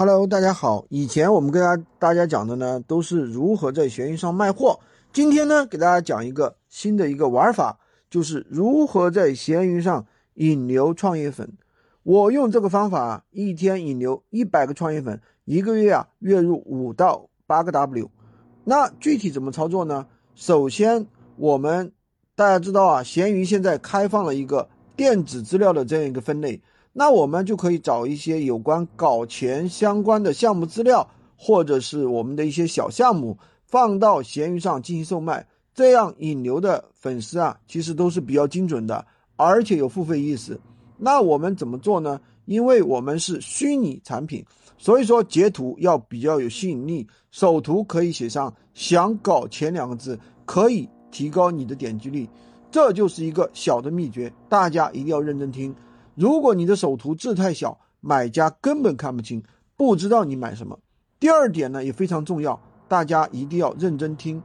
Hello，大家好。以前我们跟大家大家讲的呢，都是如何在闲鱼上卖货。今天呢，给大家讲一个新的一个玩法，就是如何在闲鱼上引流创业粉。我用这个方法，一天引流一百个创业粉，一个月啊，月入五到八个 W。那具体怎么操作呢？首先，我们大家知道啊，闲鱼现在开放了一个电子资料的这样一个分类。那我们就可以找一些有关搞钱相关的项目资料，或者是我们的一些小项目，放到闲鱼上进行售卖。这样引流的粉丝啊，其实都是比较精准的，而且有付费意识。那我们怎么做呢？因为我们是虚拟产品，所以说截图要比较有吸引力，首图可以写上“想搞钱”两个字，可以提高你的点击率。这就是一个小的秘诀，大家一定要认真听。如果你的首图字太小，买家根本看不清，不知道你买什么。第二点呢也非常重要，大家一定要认真听，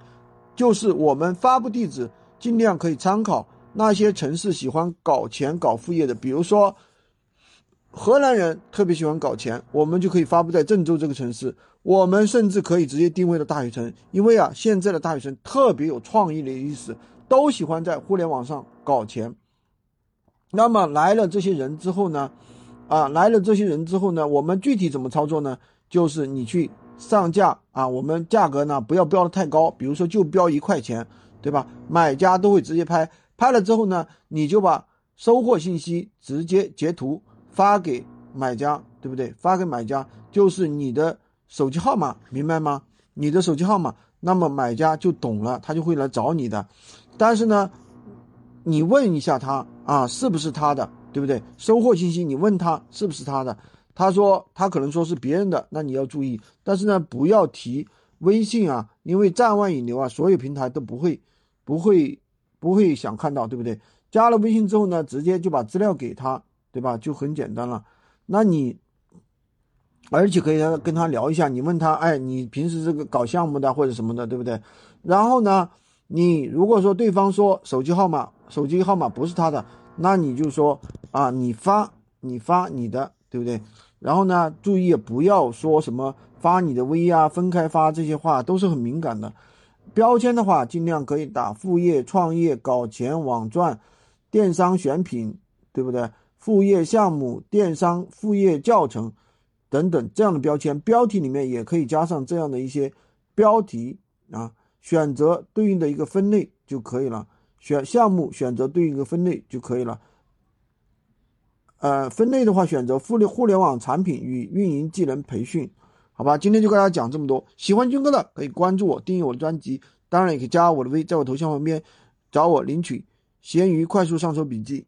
就是我们发布地址尽量可以参考那些城市喜欢搞钱搞副业的，比如说荷兰人特别喜欢搞钱，我们就可以发布在郑州这个城市。我们甚至可以直接定位到大学城，因为啊现在的大学生特别有创意的意思，都喜欢在互联网上搞钱。那么来了这些人之后呢，啊，来了这些人之后呢，我们具体怎么操作呢？就是你去上架啊，我们价格呢不要标的太高，比如说就标一块钱，对吧？买家都会直接拍，拍了之后呢，你就把收货信息直接截图发给买家，对不对？发给买家就是你的手机号码，明白吗？你的手机号码，那么买家就懂了，他就会来找你的。但是呢，你问一下他。啊，是不是他的，对不对？收货信息你问他是不是他的，他说他可能说是别人的，那你要注意。但是呢，不要提微信啊，因为站外引流啊，所有平台都不会，不会，不会想看到，对不对？加了微信之后呢，直接就把资料给他，对吧？就很简单了。那你，而且可以跟他聊一下，你问他，哎，你平时这个搞项目的或者什么的，对不对？然后呢，你如果说对方说手机号码。手机号码不是他的，那你就说啊，你发你发你的，对不对？然后呢，注意不要说什么发你的微啊，分开发这些话都是很敏感的。标签的话，尽量可以打副业、创业、搞钱、网赚、电商选品，对不对？副业项目、电商副业教程等等这样的标签，标题里面也可以加上这样的一些标题啊，选择对应的一个分类就可以了。选项目，选择对应的分类就可以了。呃，分类的话，选择互联互联网产品与运营技能培训，好吧？今天就跟大家讲这么多。喜欢军哥的可以关注我，订阅我的专辑，当然也可以加我的微，在我头像旁边找我领取闲鱼快速上手笔记。